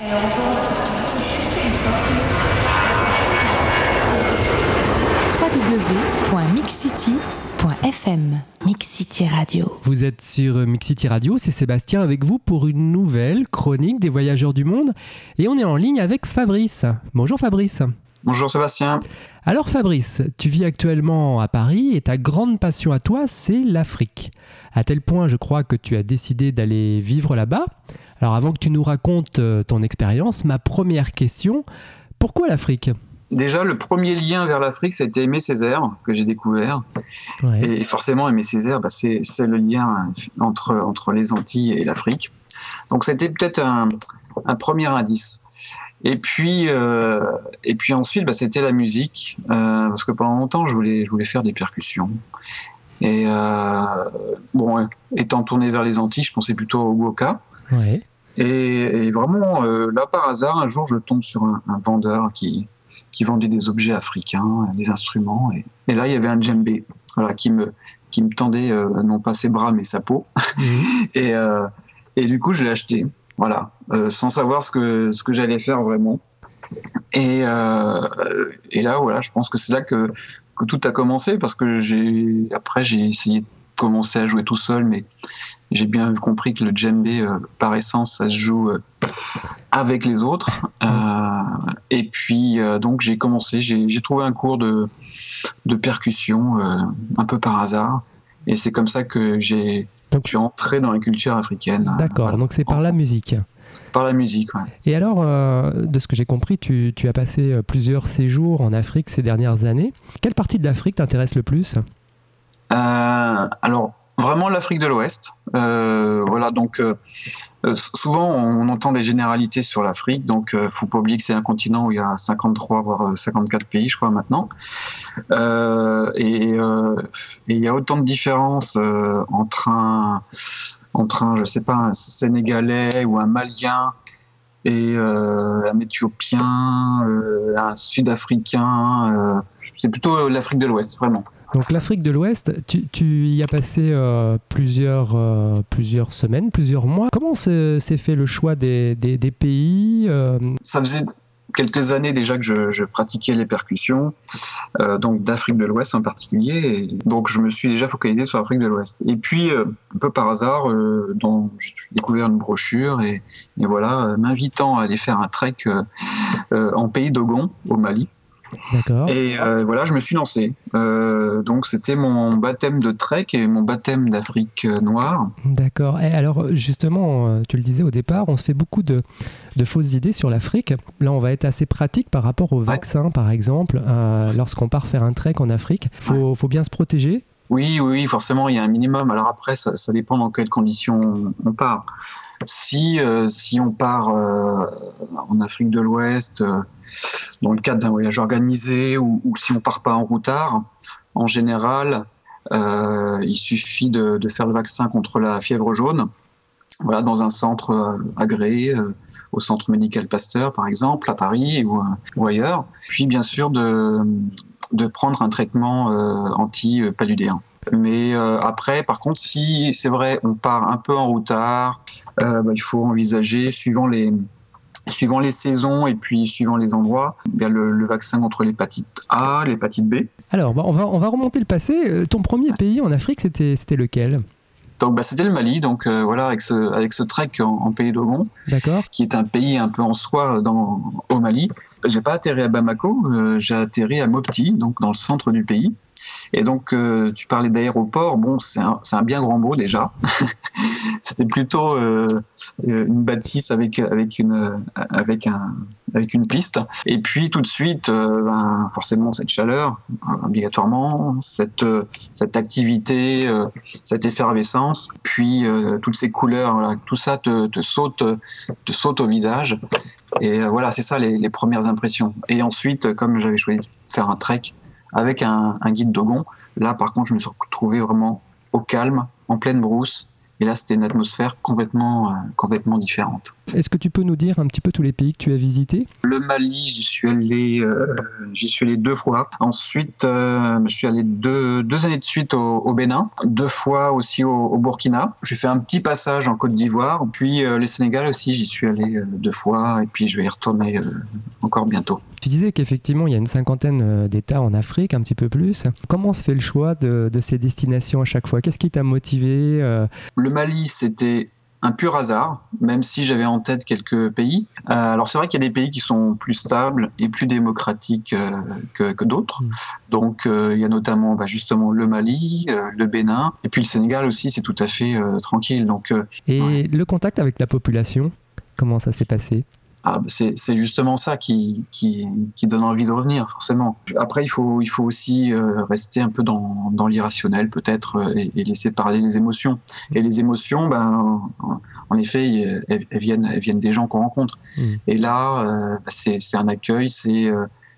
www.mixcity.fm Mixcity Radio. Vous êtes sur Mixcity Radio, c'est Sébastien avec vous pour une nouvelle chronique des voyageurs du monde et on est en ligne avec Fabrice. Bonjour Fabrice. Bonjour Sébastien. Alors Fabrice, tu vis actuellement à Paris et ta grande passion à toi, c'est l'Afrique. À tel point, je crois que tu as décidé d'aller vivre là-bas. Alors avant que tu nous racontes euh, ton expérience, ma première question, pourquoi l'Afrique? Déjà, le premier lien vers l'Afrique, ça a été Aimé Césaire, que j'ai découvert. Et forcément, Aimé Césaire, bah, c'est le lien entre, entre les Antilles et l'Afrique. Donc, c'était peut-être un, un, premier indice. Et puis, euh, et puis ensuite, bah, c'était la musique, euh, parce que pendant longtemps, je voulais, je voulais faire des percussions. Et euh, bon, étant tourné vers les Antilles, je pensais plutôt au Goka. Ouais. Et, et, vraiment, euh, là, par hasard, un jour, je tombe sur un, un vendeur qui, qui vendait des objets africains, des instruments. Et, et là, il y avait un djembé voilà, qui, me, qui me tendait euh, non pas ses bras, mais sa peau. Mmh. et, euh, et du coup, je l'ai acheté, voilà, euh, sans savoir ce que, ce que j'allais faire vraiment. Et, euh, et là, voilà, je pense que c'est là que, que tout a commencé, parce que j'ai après, j'ai essayé de commencer à jouer tout seul, mais j'ai bien compris que le djembé, euh, par essence, ça se joue euh, avec les autres. Euh, et puis, donc, j'ai commencé, j'ai trouvé un cours de, de percussion un peu par hasard. Et c'est comme ça que j'ai, je suis entré dans la culture africaine. D'accord, voilà. donc c'est par la musique. Par la musique, ouais. Et alors, euh, de ce que j'ai compris, tu, tu, as passé plusieurs séjours en Afrique ces dernières années. Quelle partie de l'Afrique t'intéresse le plus? Alors, vraiment l'Afrique de l'Ouest. Euh, voilà, donc euh, souvent on entend des généralités sur l'Afrique, donc euh, faut pas oublier que c'est un continent où il y a 53 voire 54 pays, je crois maintenant. Euh, et, et il y a autant de différences entre un entre un, je sais pas, un Sénégalais ou un Malien et un Éthiopien, un Sud-Africain. c'est plutôt l'Afrique de l'Ouest, vraiment. Donc l'Afrique de l'Ouest, tu, tu, y as passé euh, plusieurs, euh, plusieurs semaines, plusieurs mois. Comment s'est fait le choix des, pays euh... Ça faisait quelques années déjà que je, pratiquais les percussions, donc d'Afrique de l'Ouest en particulier. Et donc je me suis déjà focalisé sur l'Afrique de l'Ouest. Et puis, un peu par hasard, j'ai découvert une brochure et, et voilà, m'invitant à aller faire un trek en pays d'Ogon, au Mali. Et euh, voilà, je me suis lancé. Euh, donc c'était mon baptême de trek et mon baptême d'Afrique noire. D'accord. Et alors justement, euh, tu le disais au départ, on se fait beaucoup de, de fausses idées sur l'Afrique. Là, on va être assez pratique par rapport au vaccin, ouais. par exemple. Euh, Lorsqu'on part faire un trek en Afrique, il faut, ouais. faut bien se protéger. Oui, oui, forcément, il y a un minimum. Alors après, ça, ça dépend dans quelles conditions on part. Si, euh, si on part euh, en Afrique de l'Ouest, euh, dans le cadre d'un voyage organisé, ou, si on part pas en routard, en général, euh, il suffit de, faire le vaccin contre la fièvre jaune, voilà, dans un centre euh, agréé, euh, au centre médical Pasteur, par exemple, à Paris ou, ailleurs. Puis, bien sûr, de de prendre un traitement euh, anti-paludéen. Mais après, par contre, si c'est vrai, on part un peu en routard, euh, bah, il faut envisager, suivant les, suivant les saisons et puis suivant les endroits, bien le, le vaccin contre l'hépatite A, l'hépatite B. Alors, bah, on, va, on va remonter le passé. Ton premier pays en Afrique, c'était lequel? Donc bah, c'était le Mali, donc euh, voilà avec ce avec ce trek en, en pays d'Ogon, qui est un pays un peu en soi dans au Mali. J'ai pas atterri à Bamako, euh, j'ai atterri à Mopti, donc dans le centre du pays. Et donc, euh, tu parlais d'aéroport. Bon, c'est un, un, bien grand mot déjà. C'était plutôt euh, une bâtisse avec avec une avec un avec une piste. Et puis tout de suite, euh, ben, forcément cette chaleur, obligatoirement, cette cette activité, euh, cette effervescence, puis euh, toutes ces couleurs, tout ça te, te saute te saute au visage. Et voilà, c'est ça les, les premières impressions. Et ensuite, comme j'avais choisi de faire un trek avec un, un guide Dogon. Là, par contre, je me suis retrouvé vraiment au calme, en pleine brousse. Et là, c'était une atmosphère complètement, euh, complètement différente. Est-ce que tu peux nous dire un petit peu tous les pays que tu as visités? Le Mali, j'y suis allé, j'y suis allé deux fois. Ensuite, je suis allé deux, deux années de suite au, Bénin, deux fois aussi au, Burkina. J'ai fait un petit passage en Côte d'Ivoire, puis les Sénégal aussi, j'y suis allé deux fois, et puis je vais y retourner encore bientôt. Tu disais qu'effectivement, il y a une cinquantaine euh, d'États en Afrique, un petit peu plus. Comment se fait le choix de, ces destinations à chaque fois? Qu'est-ce qui t'a motivé euh? Le Mali, c'était un pur hasard, même si j'avais en tête quelques pays. Euh, alors c'est vrai qu'il y a des pays qui sont plus stables et plus démocratiques que, d'autres. Mm. Donc il y a notamment bah, justement le Mali, le Bénin, et puis le Sénégal aussi, c'est tout à fait tranquille. Donc, et le contact avec la population, comment ça s'est passé? Ah, bah, c'est justement ça qui, qui, qui, donne envie de revenir, forcément. Après, il faut, il faut aussi euh, rester un peu dans, dans l'irrationnel, peut-être, euh, et, laisser parler les émotions. Et les émotions, ben, en effet, elles, viennent, elles viennent des gens qu'on rencontre. Mmh. Et là, euh, bah, c'est un accueil, c'est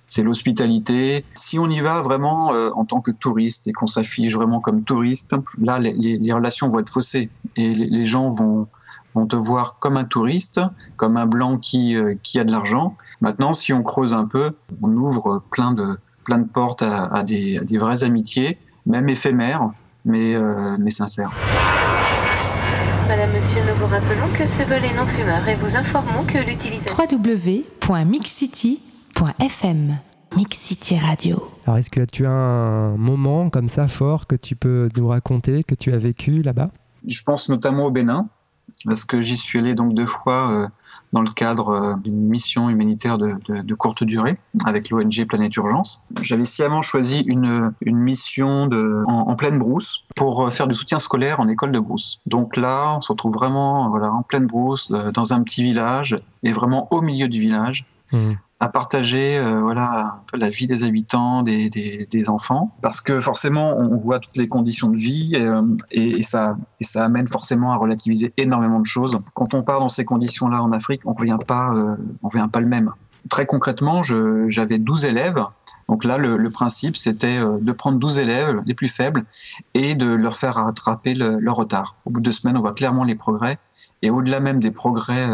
c'est l'hospitalité. Si on y va vraiment en tant que touriste et qu'on s'affiche vraiment comme touriste, là, les, les, relations vont être faussées et les, les gens vont vont te voir comme un touriste, comme un blanc qui, euh, qui a de l'argent. Maintenant, si on creuse un peu, on ouvre plein de, plein de portes à, des, des vraies amitiés, même éphémères, mais, euh, mais sincères. Madame, Monsieur, nous vous rappelons que ce vol est non fumeur et vous informons que l'utilisation... www.mixcity.fm Mixcity Radio. Alors, est-ce que tu as un moment comme ça fort que tu peux nous raconter, que tu as vécu là-bas? Je pense notamment au Bénin parce que j'y suis allé donc deux fois euh, dans le cadre euh, d'une mission humanitaire de, courte durée avec l'ONG Planète Urgence. J'avais sciemment choisi une, une mission de, en, en, pleine brousse pour euh, faire du soutien scolaire en école de brousse. Donc là, on se retrouve vraiment voilà, en pleine brousse, dans un petit village, et vraiment au milieu du village. Mmh à partager euh, voilà la vie des habitants, des, des, enfants, parce que forcément on voit toutes les conditions de vie euh, et, et, ça et ça amène forcément à relativiser énormément de choses. Quand on part dans ces conditions-là en Afrique, on revient pas euh, on revient pas le même. Très concrètement, j'avais 12 élèves. Donc là, le, principe, c'était de prendre 12 élèves, les plus faibles, et de leur faire rattraper le, leur retard. Au bout de deux semaines, on voit clairement les progrès. Et au-delà même des progrès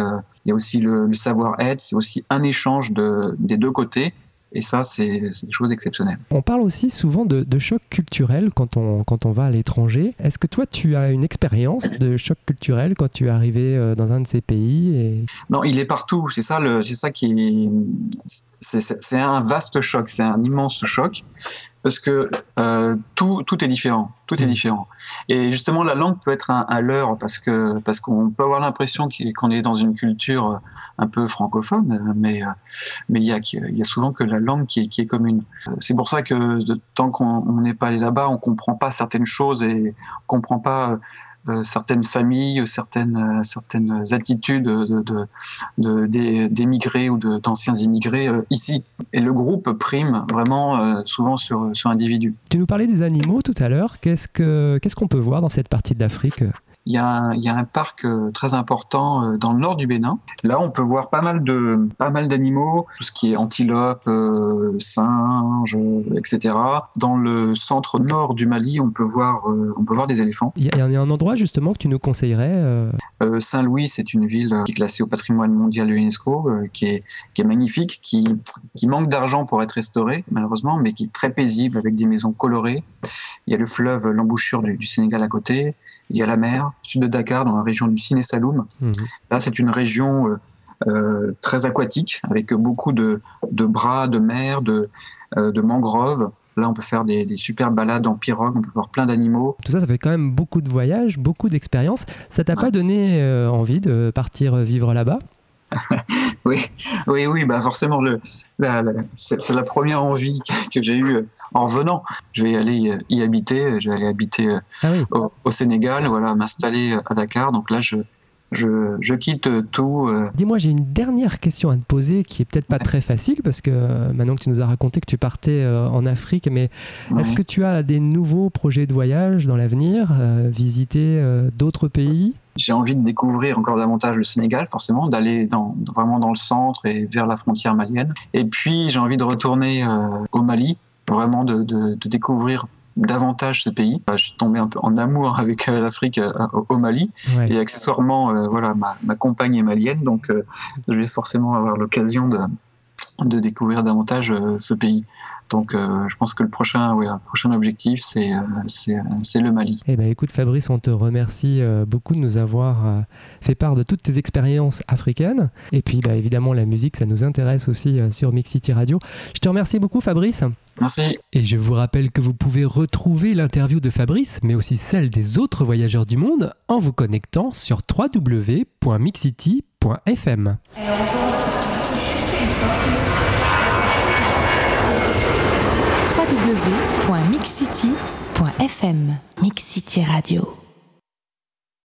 il y a aussi le, savoir-être, c'est aussi un échange de, des deux côtés. Et ça, c'est des choses exceptionnelles. On parle aussi souvent de, choc culturel quand on, quand on va à l'étranger. Est-ce que toi, tu as une expérience de choc culturel quand tu es arrivé euh, dans un de ces pays et... Non, il est partout. C'est ça, le, ça qui C'est un vaste choc, c'est un immense choc parce que euh, tout, tout est différent, tout est mmh. différent. Et justement, la langue peut être un, un leurre parce que parce qu'on peut avoir l'impression qu'on est dans une culture un peu francophone, mais mais il y a il y a souvent que la langue qui est, qui est commune. C'est pour ça que tant qu'on n'est pas allé là-bas, on comprend pas certaines choses et on comprend pas euh, certaines familles, certaines, euh, certaines attitudes de, d'émigrés ou d'anciens immigrés euh, ici. Et le groupe prime vraiment souvent sur, sur l'individu. Tu nous parlais des animaux tout à l'heure. Qu'est-ce, que, qu'est-ce qu'on peut voir dans cette partie de l'Afrique? Il y, a un, il y a un parc euh, très important euh, dans le nord du Bénin. Là, on peut voir pas mal de pas mal d'animaux, tout ce qui est antilope, euh, singes, etc. Dans le centre nord du Mali, on peut voir on peut voir des éléphants. Il y, a, un endroit justement que tu nous conseillerais Saint-Louis, c'est une ville qui est classée au patrimoine mondial de l'UNESCO, qui est qui est magnifique, qui qui manque d'argent pour être restaurée malheureusement, mais qui est très paisible avec des maisons colorées. Il y a le fleuve, l'embouchure du, du Sénégal à côté il y a la mer, sud de Dakar, dans la région du Siné Saloum. Mhm. Là, c'est une région euh, euh, très aquatique, avec beaucoup de, de bras, de mer, de, euh, de mangroves. Là, on peut faire des, des super balades en pirogue, on peut voir plein d'animaux. Tout ça, ça fait quand même beaucoup de voyages, beaucoup d'expériences. Ça t'a pas donné envie de partir vivre là-bas? Oui, oui, oui, bah forcément, le, c'est la première envie que j'ai eue euh, en revenant. Je vais aller euh, y habiter, je vais aller habiter euh, ah au, Sénégal, voilà, m'installer à Dakar. Donc là, je, je, je quitte tout. Dis-moi, j'ai une dernière question à te poser qui est peut-être pas très facile parce que maintenant que tu nous as raconté que tu partais en Afrique, mais est-ce que tu as des nouveaux projets de voyage dans l'avenir, visiter d'autres pays? J'ai envie de découvrir encore davantage le Sénégal, forcément, d'aller dans, vraiment dans le centre et vers la frontière malienne. Et puis, j'ai envie de retourner euh, au Mali, vraiment de, de, de, découvrir davantage ce pays. Je suis tombé un peu en amour avec l'Afrique au Mali et accessoirement, voilà, ma, ma, compagne est malienne, donc je vais forcément avoir l'occasion de de découvrir davantage euh, ce pays. Donc euh, je pense que le prochain, ouais, le prochain objectif, c'est, euh, c'est, le Mali. Eh ben, écoute Fabrice, on te remercie beaucoup de nous avoir fait part de toutes tes expériences africaines. Et puis bah, évidemment la musique, ça nous intéresse aussi sur Mix City Radio. Je te remercie beaucoup Fabrice. Merci. Et je vous rappelle que vous pouvez retrouver l'interview de Fabrice, mais aussi celle des autres voyageurs du monde, en vous connectant sur www.mixcity.fm www.mixcity.fm Mixcity Radio